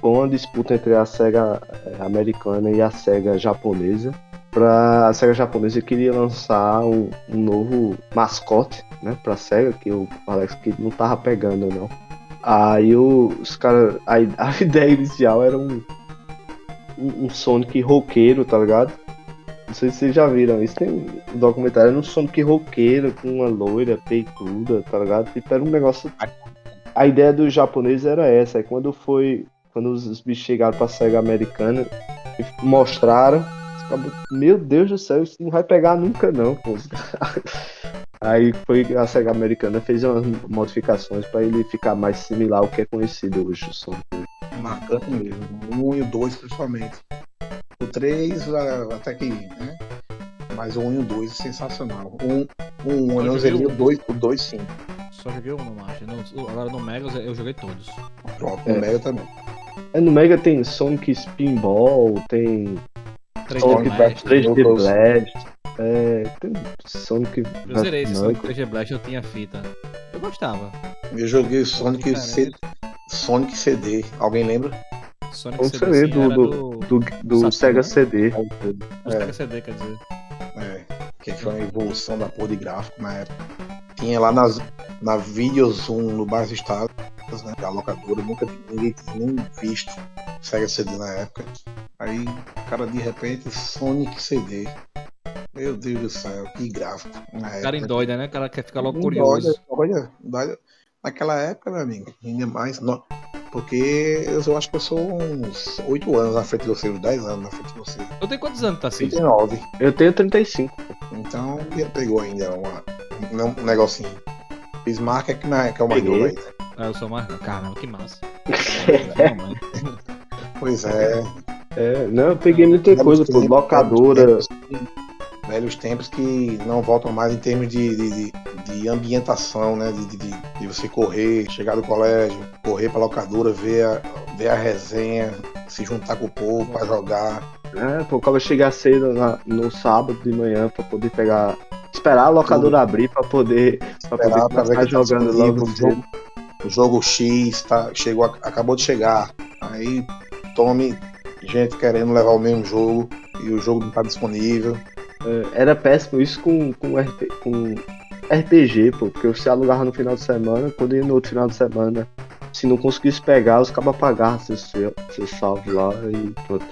foi uma disputa entre a SEGA eh, americana e a SEGA japonesa. Pra, a SEGA japonesa queria lançar um, um novo mascote, né, pra SEGA, que o Alex Kidd não tava pegando, não. Aí os caras. A, a ideia inicial era um, um, um Sonic roqueiro, tá ligado? Não sei se vocês já viram isso. Tem um documentário, era um Sonic roqueiro com uma loira peituda, tá ligado? Tipo, era um negócio. A ideia dos japoneses era essa. Aí quando foi. Quando os, os bichos chegaram pra SEGA americana e mostraram. Meu Deus do céu, isso não vai pegar nunca não, pô. Aí foi a SEGA americana fez umas modificações pra ele ficar mais similar ao que é conhecido hoje o Sonic. Marcante mesmo. 1 e 2 principalmente. O 3 a- até que, né? Mas o 1 e o 2 é sensacional. O 1, o 1 eu não zerei o o 2, o 2 sim. Só joguei um no Master. No- agora no Mega eu- joguei todos. Pronto, É. o Mega também. É, no Mega tem Sonic Spinball, tem 3D Sonic Blast. 3D Knuckles. Blast, é, tem Sonic Eu zerei esse Sonic Knuckles. 3D Blast, eu tinha fita. Eu gostava. Eu joguei Sonic. C... Sonic CD. Alguém lembra? Sonic CD, CD sim, do- do- do, do, Sega né? CD. do Sega CD, quer dizer. É, que foi uma evolução da porra de gráfico na época. Tinha lá nas, na Videozoom no bairro Estados, né, da locadora, nunca ninguém tinha nem visto Sega CD na época. Aí, cara, de repente, Sonic CD. Meu Deus do céu, que gráfico. Na O cara endoida, né? O cara quer ficar logo curioso. Olha, olha, olha, naquela época, meu amigo, ainda mais. no- porque eu acho que eu sou uns 8 anos na frente de você, uns 10 anos na frente de você. Eu tenho quantos anos, Tarcísio? 39. Eu tenho 35. Então ele pegou ainda uma, um, negocinho. Bismarck é que, não é, que é o mais novo ainda. Ah, eu sou mais. Caramba, que massa. Pois é. É, não, eu peguei muita coisa, pô, locadora. Velhos tempos, que não voltam mais em termos de, de, de- ambientação, né? De, de- de- você correr, chegar do colégio, correr pra locadora, ver a, ver a resenha, se juntar com o povo pra jogar. É, pô, quando eu chegar cedo na- no sábado de manhã pra poder pegar. Esperar a locadora abrir pra poder, pra Esperar ver começar tá jogando disponível logo o jogo, o jogo X tá, chegou, acabou de chegar. Aí tome gente querendo levar o mesmo jogo e o jogo não tá disponível. É, Era péssimo isso com, com, RP, com RPG, pô, porque você alugava no final de semana, quando ia no outro final de semana, se não conseguisse pegar, os cabas pagavam seu, seu, seu salvo lá e pronto,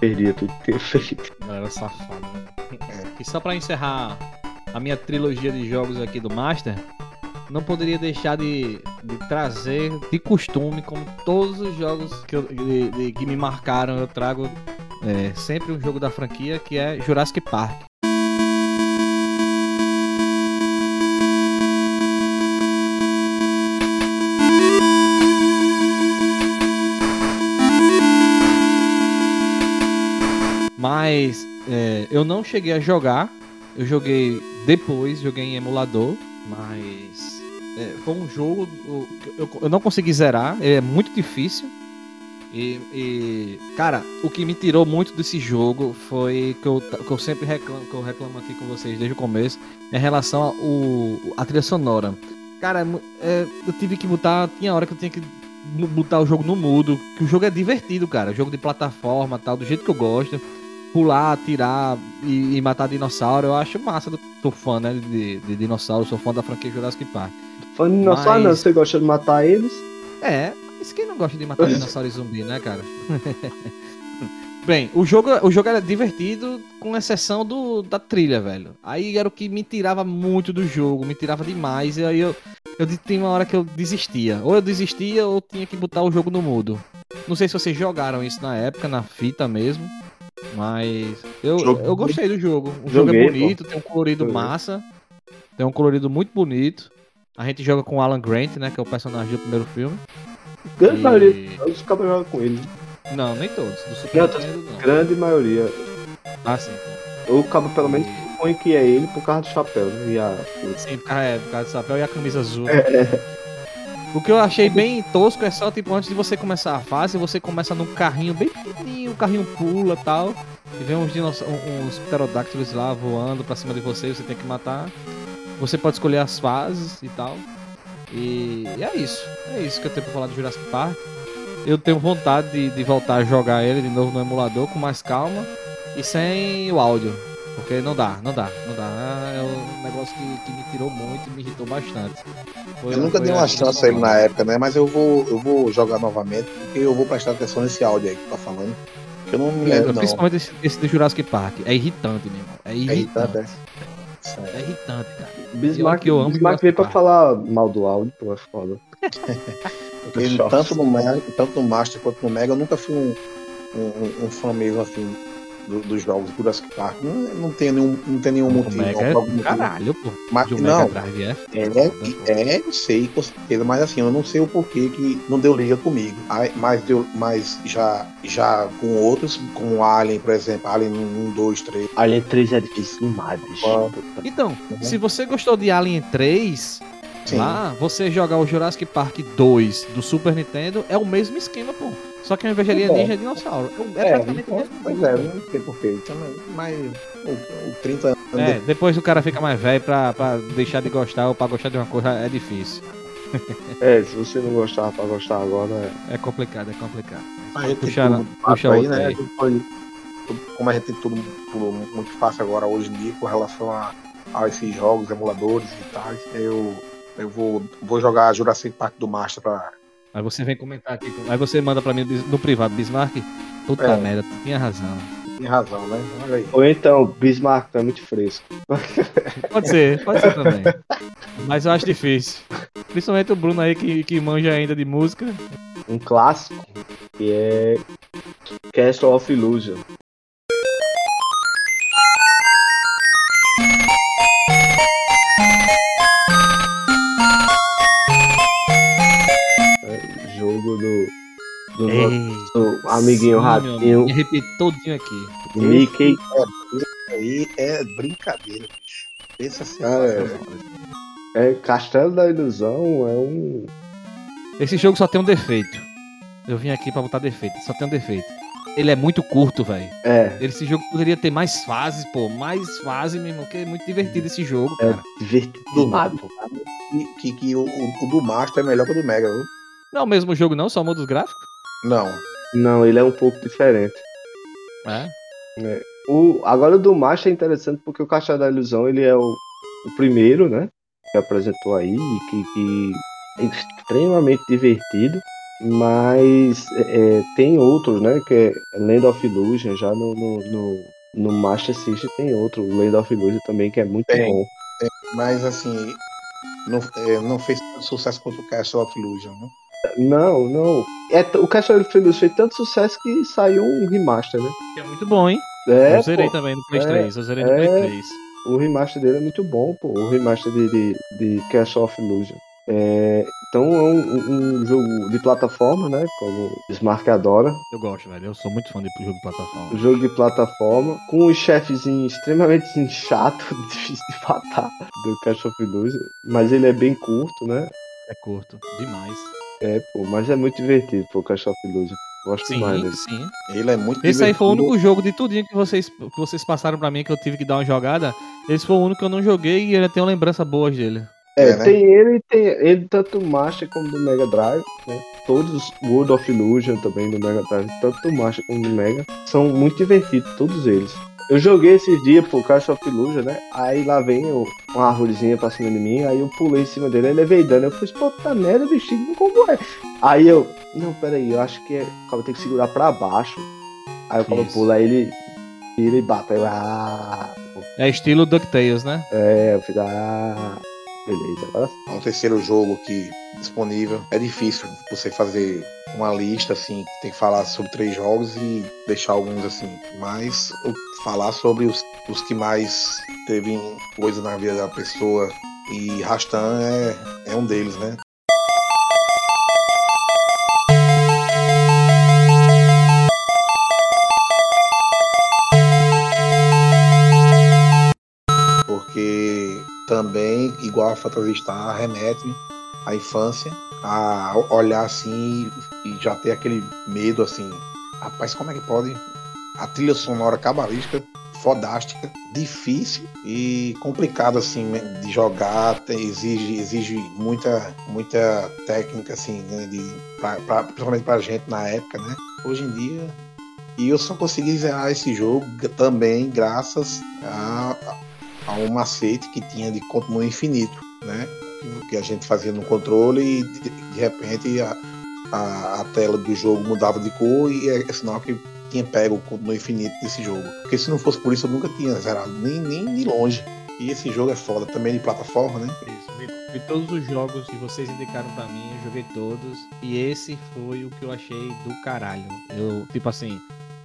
perdia tudo que tinha feito. Galera safada. né? E só pra encerrar a minha trilogia de jogos aqui do Master, não poderia deixar de, de trazer de costume, como todos os jogos que, eu- de- de- que me marcaram, eu trago é, sempre um jogo da franquia que é Jurassic Park. Mas é, eu não cheguei a jogar. Eu joguei depois, joguei em emulador. Mas é, foi um jogo. Eu, eu não consegui zerar, é muito difícil. E, e, cara, o que me tirou muito desse jogo foi que eu, que eu sempre reclamo, que eu reclamo aqui com vocês desde o começo, é em relação ao a trilha sonora. Cara, é é, eu tive que botar. Tinha hora que eu tinha que botar o jogo no mudo. Que o jogo é divertido, cara. Jogo de plataforma tal, do jeito que eu gosto. Pular, atirar e, e matar dinossauro, eu acho massa. do- Sou fã, né? De, de dinossauro, sou fã da franquia Jurassic Park. Fã de dinossauro, Mas- não, você gosta de matar eles? É, mas quem não gosta de matar dinossauro e zumbi, né, cara? Bem, o jogo, o jogo era divertido, com exceção do, da trilha, velho. Aí era o que me tirava muito do jogo, me tirava demais, e aí eu, eu tinha uma hora que eu desistia. Ou eu desistia, ou tinha que botar o jogo no mudo. Não sei se vocês jogaram isso na época, na fita mesmo. Mas eu, Joguei. eu gostei do jogo. O jogo Joguei, é bonito, tem um colorido Joguei. massa. Tem um colorido muito bonito. A gente joga com o Alan Grant, né? Que é o personagem do primeiro filme. Grande E- maioria dos cabos jogam com ele. Não, nem todos. Do Super Nintendo, não. Grande maioria. Ah, sim. O cabo pelo menos põe que é ele por causa do chapéu, né? E a... Sim, por causa, é, por causa do chapéu e a camisa azul. É. O que eu achei bem tosco é só, tipo, antes de você começar a fase, você começa num carrinho bem pequenininho, o carrinho pula e tal. E vem uns, uns pterodáctilos lá voando pra cima de você, você tem que matar. Você pode escolher as fases e tal. E, e é isso. É isso que eu tenho pra falar de Jurassic Park. Eu tenho vontade de, de voltar a jogar ele de novo no emulador com mais calma e sem o áudio. Porque não dá, não dá, não dá. É um negócio que, que me tirou muito e me irritou bastante. Foi- Eu nunca dei uma chance a ele na época, né? Mas eu vou, eu vou jogar novamente, porque eu vou prestar atenção nesse áudio aí que tá falando. Que eu não me É, lembro, não. principalmente esse, esse do Jurassic Park. É irritante, meu irmão. É É irritante. irritante, é. É irritante, cara. Bismarck, que eu amo Bismarck veio pra falar mal do áudio, pô, é foda. Tanto no, Mega- tanto no Master quanto no Mega, eu nunca fui um, um, um fã mesmo assim do- dos jogos do Jurassic Park. Não, não tem nenhum, não tem nenhum O motivo. Mega algum é caralho, pô. Mas, De um Mega não, Drive é. é, é, eu sei, com certeza, mas assim, eu não sei o porquê que não deu liga comigo. Aí, Mas, deu, mas já, já com outros, como o Alien, por exemplo, Alien 1, 2, 3. Alien 3 é difícil demais, bicho. Então, Uhum. se você gostou de Alien 3, Sim. lá, você jogar o Jurassic Park 2 do Super Nintendo é o mesmo esquema, pô. Só que ao invés de alienígena é dinossauro. É, praticamente o mesmo. pois é, não sei porquê. Também, mas o, o 30 anos É, depois o cara fica mais velho pra, pra deixar de gostar ou pra gostar de uma coisa é difícil. É, se você não gostava pra gostar agora, é. É complicado, é complicado. A gente tudo puxa aí, outro né? aí. Pode- como a gente tem tudo, tudo muito fácil agora hoje em dia com relação a, a esses jogos, emuladores e tal, eu, eu vou, vou jogar Jurassic Park do Master pra. Aí você vem comentar aqui, aí você manda pra mim no privado, Bismarck. Puta É. merda, tu tinha razão. Tem razão, né? Olha aí. Ou então, Bismarck tá muito fresco. Pode ser, pode ser também. Mas eu acho difícil. Principalmente o Bruno aí que, que manja ainda de música. Um clássico que é Castle of Illusion. Nosso amiguinho ratinho Me arrepiei todinho aqui. Mickey. Isso aí é brincadeira, bicho. Pensa assim, É, é Castelo da Ilusão é um. Esse jogo só tem um defeito. Eu vim aqui pra botar defeito, só tem um defeito. Ele é muito curto, velho. É, Esse jogo poderia ter mais fases, pô. Mais fases, meu irmão, que é muito divertido esse jogo, é cara. divertido do nada. Que, que, que o, o, o do Master é melhor que o do Mega, viu? Não é o mesmo jogo, não? Só muda os gráficos? Não. Não, ele é um pouco diferente. É. O, agora o do Master é interessante porque o Castelo da Ilusão ele é o, o primeiro, né? Que apresentou aí, e que, que é extremamente divertido. Mas é, é, tem outros, né? Que é Land of Illusion, já no, no, no, no Master System tem outro, Land of Illusion também, que é muito Tem. bom. Mas assim, não, é, não fez sucesso quanto o Castle of Illusion, né? Não, não. É, o da Ilusão fez tanto sucesso que saiu um remaster, né? Que é muito bom, hein? É, eu zerei pô, também no Play É, 3. Eu zerei no é. Play 3. o remaster dele é muito bom, pô. O remaster de, de, de Castle of Illusion. É, então é um, um jogo de plataforma, né? Como Smart adora. Eu gosto, velho. Eu sou muito fã de jogo de plataforma. Jogo de plataforma com um chefezinho extremamente chato, difícil de matar do Castle of Illusion. Mas ele é bem curto, né? É curto. Demais. É, pô, mas é muito divertido, pô, o Castle of Illusion. Gosto Sim, demais dele. sim. Ele é muito Esse aí foi o divertido. único jogo de tudinho que vocês, que vocês passaram pra mim que eu tive que dar uma jogada. Esse foi o único que eu não joguei e ainda tenho lembrança boas dele. É, É, né? tem ele, tem ele tanto do Master como do Mega Drive, né? Todos World of Illusion também do Mega Drive, tanto do Master como do Mega, são muito divertidos, todos eles. Eu joguei esses dias pro Castle of Illusion, né? Aí lá vem o- uma árvorezinha pra cima de mim, aí eu pulei em cima dele, aí levei dano. Eu falei, puta merda, bichinho, como é? Aí eu, não, peraí, eu acho que é, o cara tem que segurar pra baixo. Aí o cara pula, aí ele tira e bate. Aí eu, ah, pô, É estilo DuckTales, né? é, eu fico, ah. Beleza, agora sim. É um terceiro jogo aqui disponível. É difícil você fazer uma lista assim, que tem que falar sobre três jogos e deixar alguns assim. Mas falar sobre os, os que mais teve coisa na vida da pessoa. E Rastan é, é um deles, né? porque também, igual a Phantasy Star, remete à infância, a olhar assim e já ter aquele medo assim. Rapaz, como é que pode? A trilha sonora cabalística, fodástica, difícil e complicada assim de jogar, exige, exige muita, muita técnica assim, né, de, pra, pra, principalmente pra gente na época, né? Hoje em dia. E eu só consegui zerar esse jogo também graças a, a um macete que tinha de continuo infinito, né? Que a gente fazia no controle e de, de repente a, a, a tela do jogo mudava de cor e é sinal que tinha pego o continuo infinito desse jogo. Porque se não fosse por isso eu nunca tinha zerado, nem, nem de longe. E esse jogo é foda também de plataforma, né? Isso, de, de todos os jogos que vocês indicaram pra mim, eu joguei todos. E esse foi o que eu achei do caralho. Eu, tipo assim,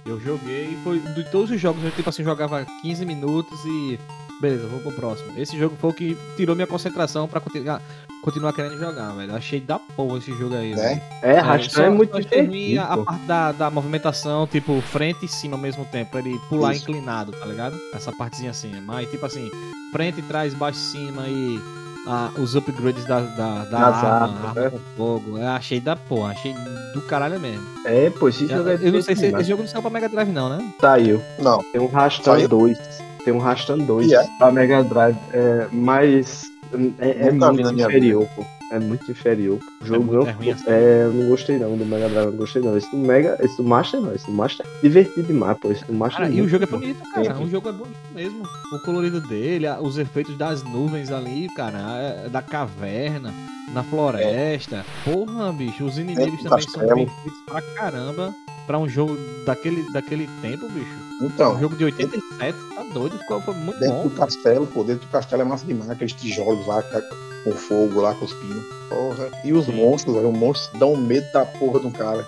eu joguei, foi de todos os jogos, eu tipo assim, jogava 15 minutos e. Beleza, vou pro próximo. Esse jogo foi o que tirou minha concentração pra continuar, continuar querendo jogar, velho. Achei da porra esse jogo aí, Né? velho. É, Rastan é, muito ruim a, a parte da, da movimentação, tipo, frente e cima ao mesmo tempo, pra ele pular Isso. inclinado, tá ligado? Essa partezinha assim. Mas, tipo assim, frente, trás, baixo, cima e ah, os upgrades da, da, da arma, armas, arma né? com fogo. Eu achei da porra, achei do caralho mesmo. É, pô, esse Eu, jogo é eu não sei se esse jogo não saiu pra Mega Drive, não, né? Saiu. Não, Tem um Saiu? 2. Tem um Rastan 2 E é? pra Mega Drive. É, mas é, é muito inferior, pô. É muito inferior. O jogo muito- não. é ruim assim. é, eu não gostei não do Mega Drive, não gostei não. Esse do Mega, esse do Master não. Esse do Master é divertido demais, pô. Esse do Master Cara, é e o jogo é bom. bonito, cara. O jogo é bonito mesmo. O colorido dele, os efeitos das nuvens ali, cara, é- da caverna, na floresta. Porra, bicho, os inimigos também são castelo. bem feitos pra caramba. Pra um jogo daquele, daquele tempo, bicho. Um então, jogo de 87, tá doido, ficou foi muito dentro bom. do castelo, pô, dentro do castelo é massa demais, aqueles tijolos lá com fogo lá, cuspindo. Porra. E os Sim. monstros, velho, os monstros dão medo da porra do cara.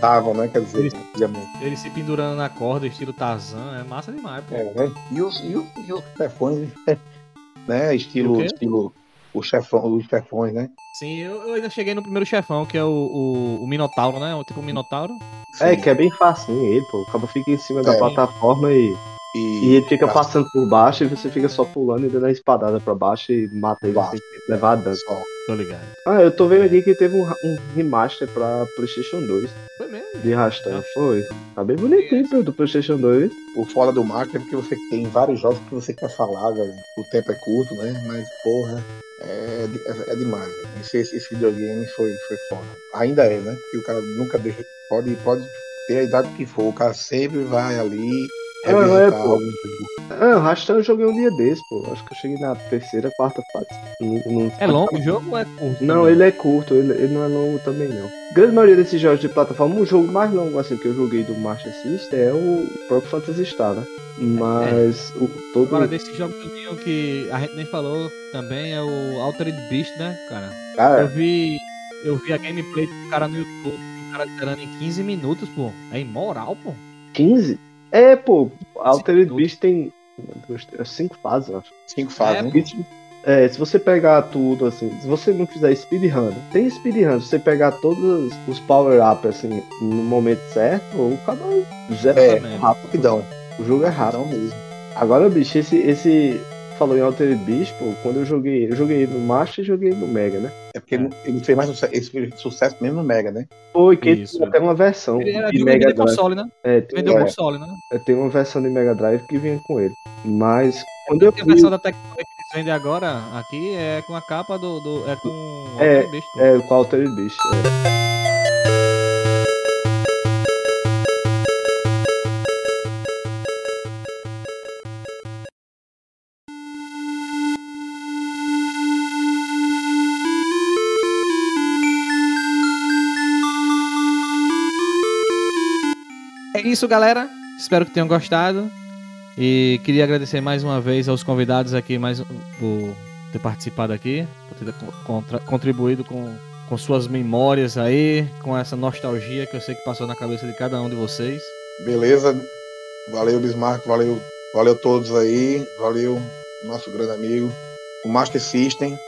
Davam, né? Quer dizer, Isso. antigamente. Ele se pendurando na corda, estilo Tarzan, é massa demais, pô. É, né? E os, e os, e os chefões, né? Estilo, E o estilo o chefão, os chefões, né? Sim, eu, eu ainda cheguei no primeiro chefão, que é o, o, o Minotauro, né? O tipo Minotauro. É, Sim. que é bem facinho ele, pô. O cabo fica em cima da É. plataforma e, E, e ele fica passando por baixo e você fica só pulando e dando a espadada pra baixo e mata ele sem levar dano. só. Tô ligado. Ah, eu tô vendo aqui que teve um, um remaster pra PlayStation 2 Foi mesmo. de Rastan. Foi. Tá bem bonitinho, pô, do PlayStation 2. O foda do Mark é porque você tem vários jogos que você quer falar, velho. O tempo é curto, né? Mas, porra, é, é, é demais. velho. Esse, esse, esse videogame foi, foi foda. Ainda é, né? Porque o cara nunca deixa. Pode, pode ter a idade que for, o cara sempre vai ali. É, é, revisitar pô. algum jogo. Ah, o Rastan eu joguei um dia desse, pô. Acho que eu cheguei na terceira, quarta fase. Não- não- É longo o jogo ou é curto? Não, também? ele é curto, ele, ele não é longo também não. A grande maioria desses jogos de plataforma, o jogo mais longo assim que eu joguei do Master System é o próprio Phantasy Star, né? Mas o, todo. Agora, desse jogo que a gente nem falou também é o Altered Beast, né, cara? Eu Cara, vi, eu vi a gameplay do cara no YouTube, o cara zerando em 15 minutos, pô. É imoral, pô. 15? É, pô, Altered. Beast tem três, cinco fases, eu acho. Cinco fases, É, né? É, se você pegar tudo assim, se você não fizer speedrun, tem speedrun, se você pegar todos os power-up assim no momento certo, o cara É, rápido. rapidão. O jogo é rápido. Rapidão mesmo. Agora, bicho, esse, esse falou em Altered Beast, pô, quando eu joguei, eu joguei no Master e joguei no Mega, né? É porque ele, ele fez mais sucesso, esse fez sucesso mesmo no Mega, né? Foi que ele Isso. tem até uma versão Ele era de Mega Drive. console, né? É, tem, Vendeu É. console, né? é, tem uma versão de Mega Drive que vinha com ele. Mas quando eu a fui, versão da Tectoy que eles vendem agora aqui é com a capa do. do é com o É, Altered Beast, pô. é com Altered Beast. é. Isso, galera. Espero que tenham gostado. E queria agradecer mais uma vez aos convidados aqui mais por ter participado aqui, por ter contribuído com, com suas memórias aí, com essa nostalgia que eu sei que passou na cabeça de cada um de vocês. Beleza. Valeu, Bismarck. Valeu, valeu todos aí. Valeu, nosso grande amigo. O Master System.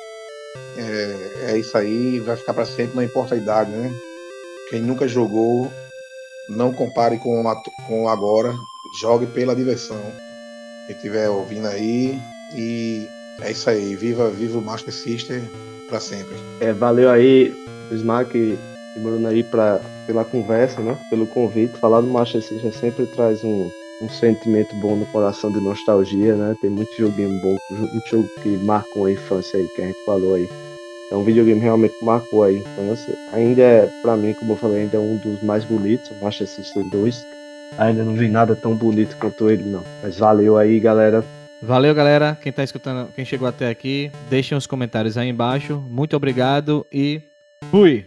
É, é isso aí. Vai ficar para sempre, não importa a idade, né? Quem nunca jogou, não compare com, a, com agora. Jogue pela diversão. Quem estiver ouvindo aí. E é isso aí. Viva, viva o Master System para sempre. É, valeu aí, Bismarck e Bruno aí pra, pela conversa, né? Pelo convite. Falar do Master System sempre traz um, um sentimento bom no coração de nostalgia, né? Tem muito joguinho bom, muito jogo que marcou a infância aí, que a gente falou aí. É um videogame realmente que marcou a infância. Ainda é, pra mim, como eu falei, ainda é um dos mais bonitos, o Master System 2. Ainda não vi nada tão bonito quanto ele, não. Mas valeu aí, galera. Valeu, galera. Quem tá escutando, quem chegou até aqui, deixem os comentários aí embaixo. Muito obrigado e fui!